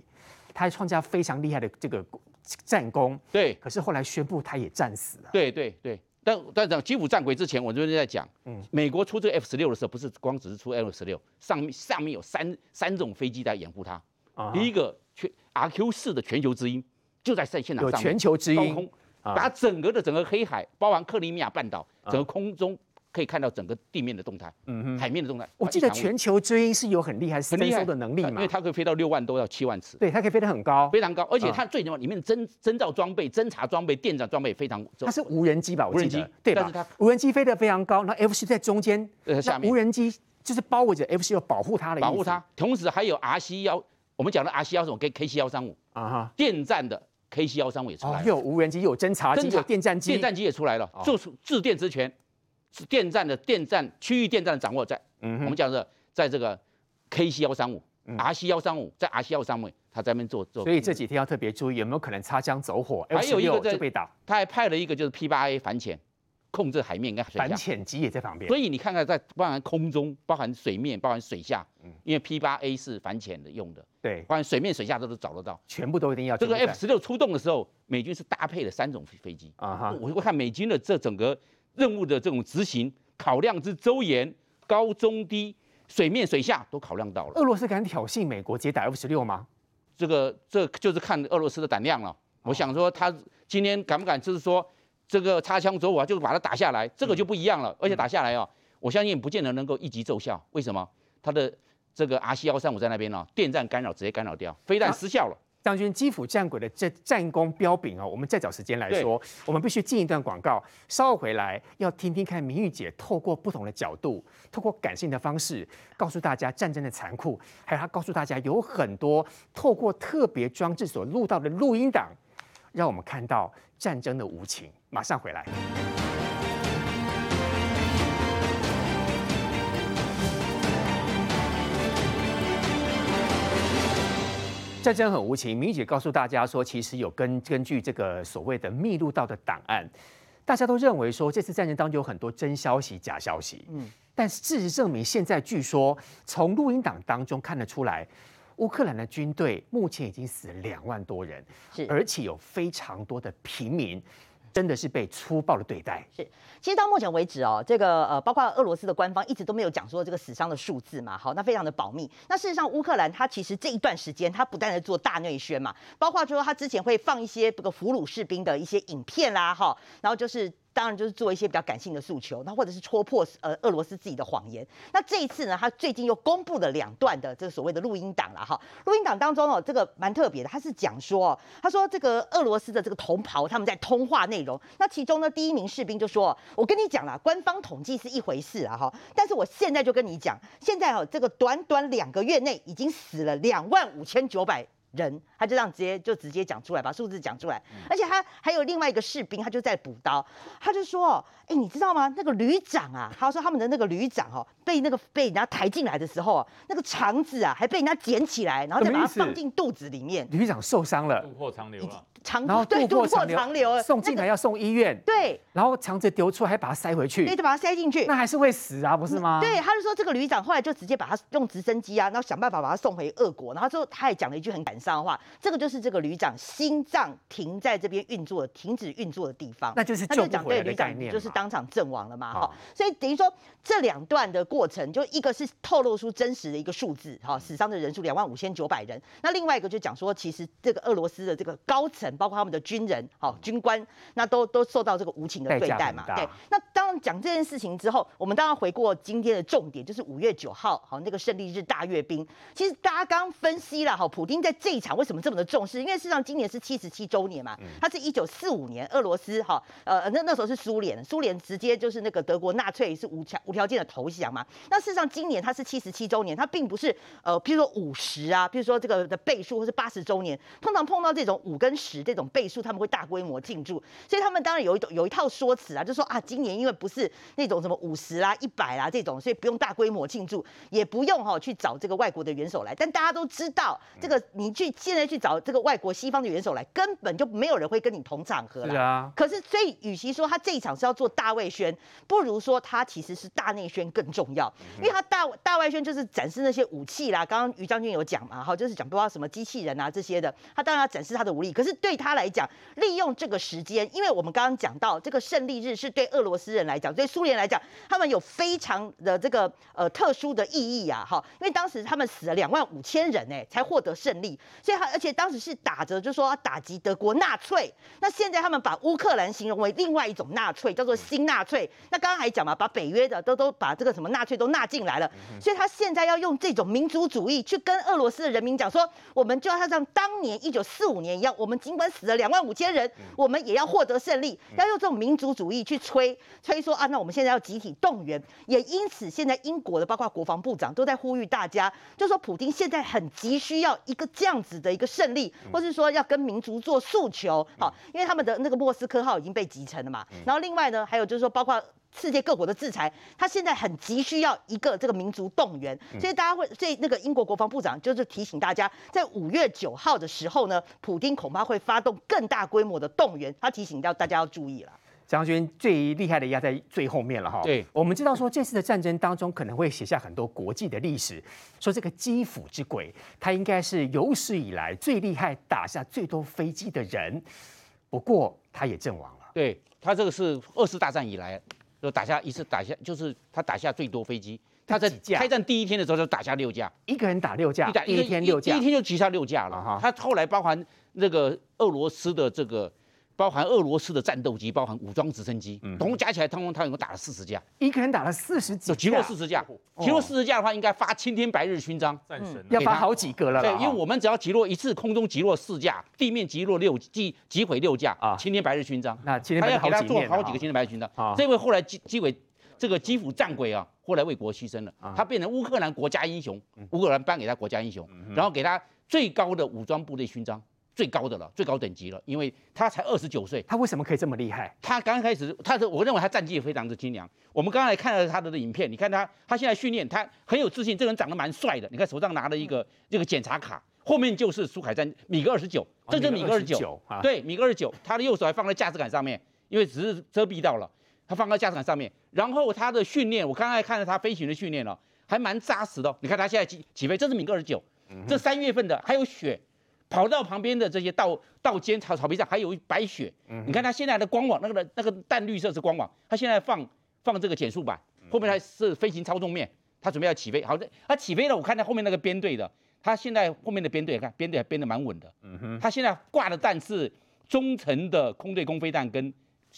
他还创下非常厉害的这个战功。对，可是后来宣布他也战死了。对对对，但但讲基辅战鬼之前，我就是在讲，嗯，美国出这个 F 十六的时候，不是光只是出 F 十六，上面上面有三三种飞机在掩护它。啊、第一个。RQ 四的全球之鹰就在在现场上，有全球之鹰，把整个的整个黑海，包含克里米亚半岛，整个空中可以看到整个地面的动态，嗯哼，海面的动态。我记得全球之鹰是有很厉害很厉害的能力嘛，因为它可以飞到六万多到七万尺，对，它可以飞得很高，非常高，而且它最重要，里面的侦侦照装备、侦察装备、电子装备非常。它是无人机吧？无人机，对吧？但是它无人机飞得非常高，那 F 十在中间，呃，下面无人机就是包围着 F 十要保护它的，保护它，同时还有 RC 幺。我们讲的 R C 幺三五跟 K C 幺三五啊哈，电站的 K C 幺三五也出来了，又有无人机，又有侦察机，有电站机，电战机也出来了，做出制电之权，是电站的电站区域电站的掌握在，嗯，我们讲的在这个 K C 幺三五，R C 幺三五在 R C 幺三五，他在那边做做，所以这几天要特别注意，有没有可能擦枪走火？还有一个就被打，他还派了一个就是 P 八 A 反潜。控制海面跟水下，反潜机也在旁边，所以你看看，在包含空中、包含水面、包含水下，嗯，因为 P 八 A 是反潜的用的，对，包含水面、水下都是找得到，全部都一定要。这个 F 十六出动的时候，美军是搭配了三种飞机啊哈，我会看美军的这整个任务的这种执行考量之周延，高中低、水面、水下都考量到了。俄罗斯敢挑衅美国直接打 F 十六吗？这个这就是看俄罗斯的胆量了。我想说他今天敢不敢就是说这个擦枪走火就把它打下来，这个就不一样了。而且打下来哦，我相信不见得能够一击奏效。为什么？他的这个 RC 幺三五在那边哦，电站干扰直接干扰掉，飞弹失效了。将军基辅战鬼的这战功彪炳哦，我们再找时间来说。我们必须进一段广告，稍后回来要听听看明玉姐透过不同的角度，透过感性的方式，告诉大家战争的残酷，还有她告诉大家有很多透过特别装置所录到的录音档，让我们看到战争的无情。马上回来。战争很无情，明玉姐告诉大家说，其实有根根据这个所谓的密录到的档案，大家都认为说这次战争当中有很多真消息、假消息。嗯，但事实证明，现在据说从录音档当中看得出来，乌克兰的军队目前已经死了两万多人，是而且有非常多的平民。真的是被粗暴的对待。是，其实到目前为止哦，这个呃，包括俄罗斯的官方一直都没有讲说这个死伤的数字嘛，好，那非常的保密。那事实上，乌克兰它其实这一段时间，它不断的做大内宣嘛，包括说它之前会放一些这个俘虏士兵的一些影片啦，哈，然后就是。当然就是做一些比较感性的诉求，那或者是戳破呃俄罗斯自己的谎言。那这一次呢，他最近又公布了两段的这个所谓的录音档了哈。录音档当中哦，这个蛮特别的，他是讲说，他说这个俄罗斯的这个同袍他们在通话内容。那其中呢，第一名士兵就说：“我跟你讲了，官方统计是一回事啊哈，但是我现在就跟你讲，现在哦这个短短两个月内已经死了两万五千九百。”人，他就这样直接就直接讲出来，把数字讲出来，而且他还有另外一个士兵，他就在补刀，他就说，哎，你知道吗？那个旅长啊，他说他们的那个旅长哦，被那个被人家抬进来的时候，那个肠子啊，还被人家捡起来，然后再把它放进肚子里面。旅长受伤了，肚破肠流了。肠对渡过长流，送进来要送医院。对，然后肠子丢出来，还把它塞回去。对，就把它塞进去，那还是会死啊，不是吗？对，他就说这个旅长后来就直接把他用直升机啊，然后想办法把他送回俄国。然后之后他也讲了一句很感伤的话，这个就是这个旅长心脏停在这边运作，停止运作的地方。那就是救不回来的概念，就是当场阵亡了嘛。哈，所以等于说这两段的过程，就一个是透露出真实的一个数字，哈，死伤的人数两万五千九百人。那另外一个就讲说，其实这个俄罗斯的这个高层，包括他们的军人。人好，军官那都都受到这个无情的对待嘛？对，那当然讲这件事情之后，我们当然回过今天的重点，就是五月九号好那个胜利日大阅兵。其实大家刚刚分析了哈，普丁在这一场为什么这么的重视？因为事实上今年是七十七周年嘛，他是一九四五年俄罗斯哈呃那那时候是苏联，苏联直接就是那个德国纳粹是无条无条件的投降嘛。那事实上今年他是七十七周年，他并不是呃譬如说五十啊，譬如说这个的倍数或是八十周年，通常碰到这种五跟十这种倍数，他们会大规模庆祝，所以他们当然有一种有一套说辞啊，就说啊，今年因为不是那种什么五十啦、一百啦这种，所以不用大规模庆祝，也不用哈去找这个外国的元首来。但大家都知道，这个你去现在去找这个外国西方的元首来，根本就没有人会跟你同场合啦。是啊。可是，所以与其说他这一场是要做大外宣，不如说他其实是大内宣更重要，因为他大大外宣就是展示那些武器啦。刚刚于将军有讲嘛，哈，就是讲不知道什么机器人啊这些的，他当然要展示他的武力。可是对他来讲，利用这个时间，因为我们刚刚讲到这个胜利日是对俄罗斯人来讲，对苏联来讲，他们有非常的这个呃特殊的意义啊，哈，因为当时他们死了两万五千人哎，才获得胜利，所以他而且当时是打着就说要打击德国纳粹，那现在他们把乌克兰形容为另外一种纳粹，叫做新纳粹。那刚刚还讲嘛，把北约的都都把这个什么纳粹都纳进来了，所以他现在要用这种民族主义去跟俄罗斯的人民讲说，我们就要像当年一九四五年一样，我们尽管死了两万五千人。我们也要获得胜利，要用这种民族主义去吹吹说啊，那我们现在要集体动员，也因此现在英国的包括国防部长都在呼吁大家，就说普京现在很急需要一个这样子的一个胜利，或是说要跟民族做诉求，好，因为他们的那个莫斯科号已经被击沉了嘛，然后另外呢，还有就是说包括。世界各国的制裁，他现在很急需要一个这个民族动员，所以大家会，所以那个英国国防部长就是提醒大家，在五月九号的时候呢，普京恐怕会发动更大规模的动员，他提醒到大家要注意了。将军最厉害的压在最后面了哈。对，我们知道说这次的战争当中可能会写下很多国际的历史，说这个基辅之鬼，他应该是有史以来最厉害、打下最多飞机的人，不过他也阵亡了。对，他这个是二次大战以来。就打下一次，打下就是他打下最多飞机。他在开战第一天的时候就打下六架，一个人打六架，一打一天六架，第一天就击杀六架了哈。他后来包含那个俄罗斯的这个。包含俄罗斯的战斗机，包含武装直升机，总共加起来，他们他一共打了四十架，一个人打了四十几，击落四十架，击落四十架的话，应该发青天白日勋章，战神要发好几个了。对，因为我们只要击落一次，空中击落四架，地面击落六击击毁六架啊，青天白日勋章。那他要给他做好几个青天白日勋章。这位后来击击毁这个基辅战鬼啊，后来为国牺牲了，他变成乌克兰国家英雄，乌克兰颁给他国家英雄，然后给他最高的武装部队勋章。最高的了，最高等级了，因为他才二十九岁，他为什么可以这么厉害？他刚开始，他的我认为他战绩也非常的精良。我们刚才看了他的影片，你看他，他现在训练，他很有自信，这个人长得蛮帅的。你看手上拿了一个这个检查卡，后面就是苏凯战米格二十九，这就是米格二十九，对，米格二十九，他的右手还放在驾驶杆上面，因为只是遮蔽到了，他放在驾驶杆上面。然后他的训练，我刚才看了他飞行的训练了，还蛮扎实的。你看他现在起起飞，这是米格二十九，这三月份的还有雪。跑道旁边的这些道道尖草草皮上还有白雪，嗯、你看它现在的光网，那个那个淡绿色是光网，它现在放放这个减速板，后面还是飞行操纵面，它准备要起飞。好的，它起飞了，我看它后面那个编队的，它现在后面的编队看编队还编得蛮稳的，嗯哼，它现在挂的弹是中程的空对空飞弹跟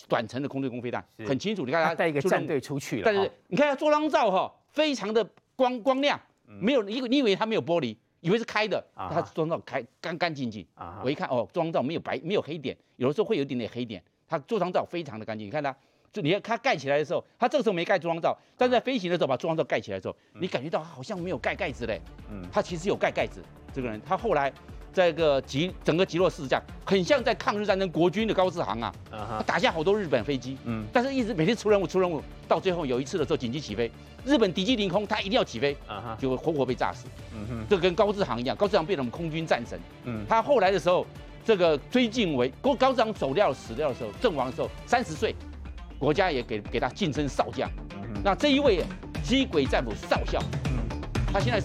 短程的空对空飞弹，很清楚。你看它带一个战队出去了，但是你看它做浪照哈，非常的光光亮，没有你你以为它没有玻璃？以为是开的，它装到开干干净净。我一看哦，装照没有白，没有黑点，有的时候会有一点点黑点。它座舱罩非常的干净，你看它，就你看它盖起来的时候，它这个时候没盖座舱罩，但在飞行的时候把座舱罩盖起来的时候，你感觉到好像没有盖盖子嘞。嗯，它其实有盖盖子。这个人他后来在这个极整个极落四架，很像在抗日战争国军的高志航啊，他打下好多日本飞机。嗯，但是一直每天出任务出任务，到最后有一次的时候紧急起飞。日本敌机凌空，他一定要起飞，就会活活被炸死。嗯哼，这跟高志航一样，高志航变成我们空军战神。嗯，他后来的时候，这个追晋为高高志航走掉死掉的时候，阵亡的时候三十岁，国家也给给他晋升少将。那这一位机鬼战斧少校，他现在